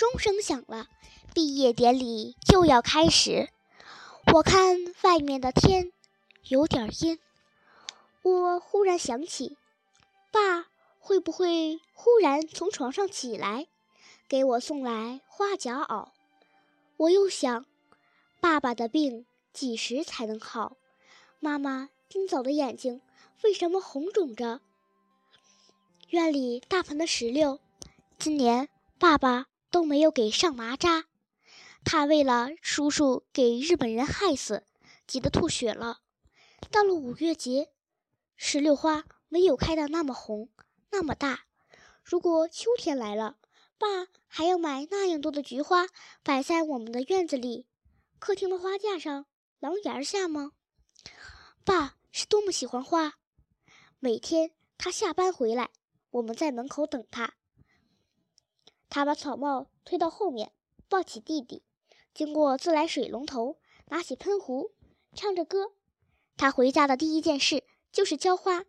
钟声响了，毕业典礼就要开始。我看外面的天有点阴，我忽然想起，爸会不会忽然从床上起来，给我送来花夹袄？我又想，爸爸的病几时才能好？妈妈今早的眼睛为什么红肿着？院里大盆的石榴，今年爸爸都没有给上麻扎。他为了叔叔给日本人害死，急得吐血了。到了五月节，石榴花没有开的那么红，那么大。如果秋天来了，爸还要买那样多的菊花摆在我们的院子里、客厅的花架上、廊檐下吗？爸是多么喜欢花！每天他下班回来，我们在门口等他。他把草帽推到后面，抱起弟弟。经过自来水龙头，拿起喷壶，唱着歌。他回家的第一件事就是浇花。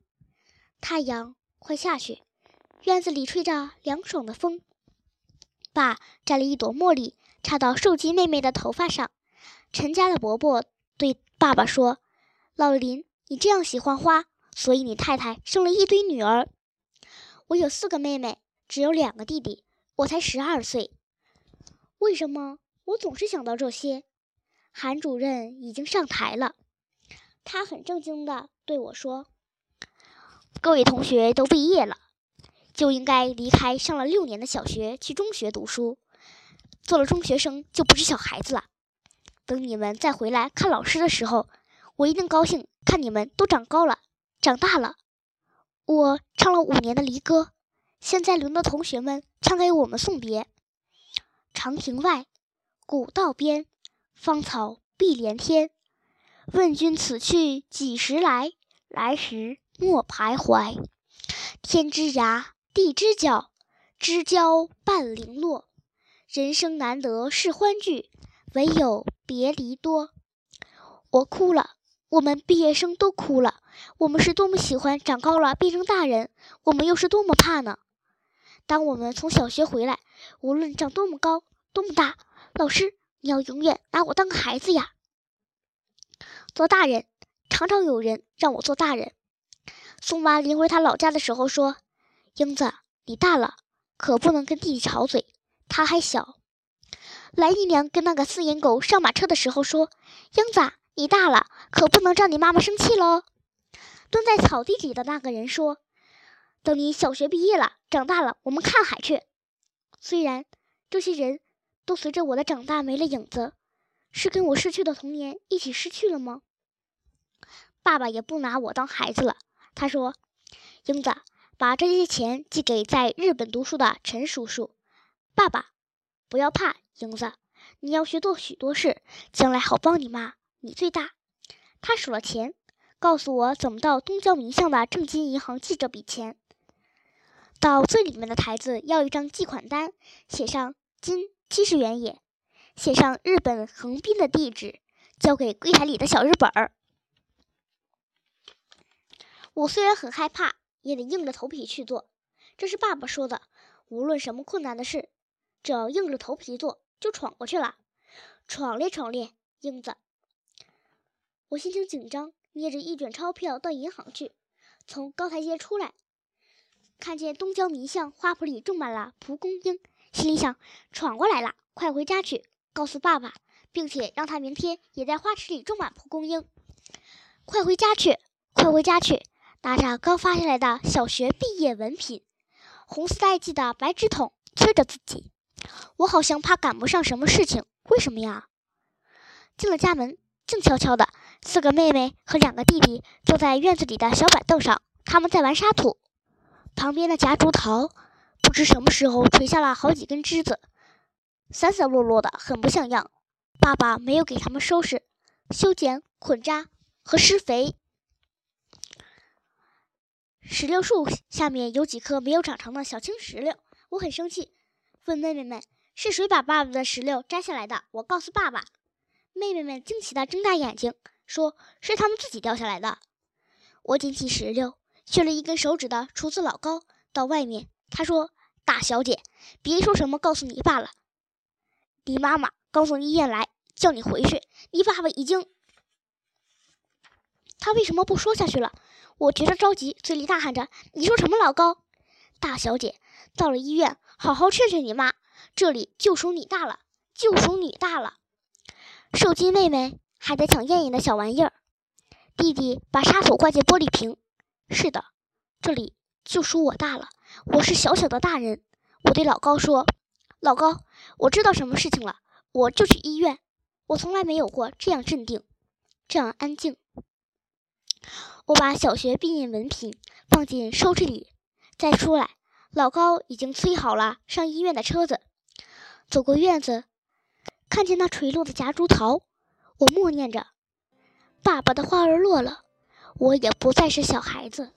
太阳快下去，院子里吹着凉爽的风。爸摘了一朵茉莉，插到寿姬妹妹的头发上。陈家的伯伯对爸爸说：“老林，你这样喜欢花，所以你太太生了一堆女儿。我有四个妹妹，只有两个弟弟，我才十二岁。为什么？”我总是想到这些。韩主任已经上台了，他很正经地对我说：“各位同学都毕业了，就应该离开上了六年的小学，去中学读书。做了中学生就不是小孩子了。等你们再回来看老师的时候，我一定高兴看你们都长高了，长大了。”我唱了五年的离歌，现在轮到同学们唱给我们送别。长亭外。古道边，芳草碧连天。问君此去几时来？来时莫徘徊。天之涯，地之角，知交半零落。人生难得是欢聚，唯有别离多。我哭了，我们毕业生都哭了。我们是多么喜欢长高了变成大人，我们又是多么怕呢？当我们从小学回来，无论长多么高，多么大。老师，你要永远拿我当个孩子呀！做大人，常常有人让我做大人。宋妈临回他老家的时候说：“英子，你大了，可不能跟弟弟吵嘴，他还小。”蓝姨娘跟那个四眼狗上马车的时候说：“英子，你大了，可不能让你妈妈生气喽。”蹲在草地里的那个人说：“等你小学毕业了，长大了，我们看海去。”虽然这些人。都随着我的长大没了影子，是跟我逝去的童年一起失去了吗？爸爸也不拿我当孩子了。他说：“英子，把这些钱寄给在日本读书的陈叔叔。”爸爸，不要怕，英子，你要学做许多事，将来好帮你妈。你最大。他数了钱，告诉我怎么到东郊民巷的正金银行寄这笔钱。到最里面的台子要一张寄款单，写上金。七十元也，写上日本横滨的地址，交给柜台里的小日本儿。我虽然很害怕，也得硬着头皮去做。这是爸爸说的，无论什么困难的事，只要硬着头皮做，就闯过去了。闯咧闯咧，英子。我心情紧张，捏着一卷钞票到银行去。从高台阶出来，看见东郊民巷花圃里种满了蒲公英。心里想，闯过来了，快回家去告诉爸爸，并且让他明天也在花池里种满蒲公英。快回家去，快回家去！拿着刚发下来的小学毕业文凭，红丝带系的白纸筒催着自己。我好像怕赶不上什么事情，为什么呀？进了家门，静悄悄的，四个妹妹和两个弟弟坐在院子里的小板凳上，他们在玩沙土。旁边的夹竹桃。不知什么时候垂下了好几根枝子，散散落落的，很不像样。爸爸没有给他们收拾、修剪、捆扎和施肥。石榴树下面有几颗没有长成的小青石榴，我很生气，问妹妹们是谁把爸爸的石榴摘下来的。我告诉爸爸，妹妹们惊奇的睁大眼睛，说是他们自己掉下来的。我捡起石榴，削了一根手指的厨子老高到外面，他说。大小姐，别说什么告诉你爸了，你妈妈刚从医院来，叫你回去。你爸爸已经……他为什么不说下去了？我觉着着急，嘴里大喊着：“你说什么，老高？大小姐，到了医院，好好劝劝你妈。这里就属你大了，就属你大了。”受惊妹妹还在抢燕燕的小玩意儿，弟弟把插头挂进玻璃瓶。是的，这里就属我大了，我是小小的大人。我对老高说：“老高，我知道什么事情了，我就去医院。我从来没有过这样镇定，这样安静。”我把小学毕业文凭放进收帚里，再出来，老高已经催好了上医院的车子。走过院子，看见那垂落的夹竹桃，我默念着：“爸爸的花儿落了，我也不再是小孩子。”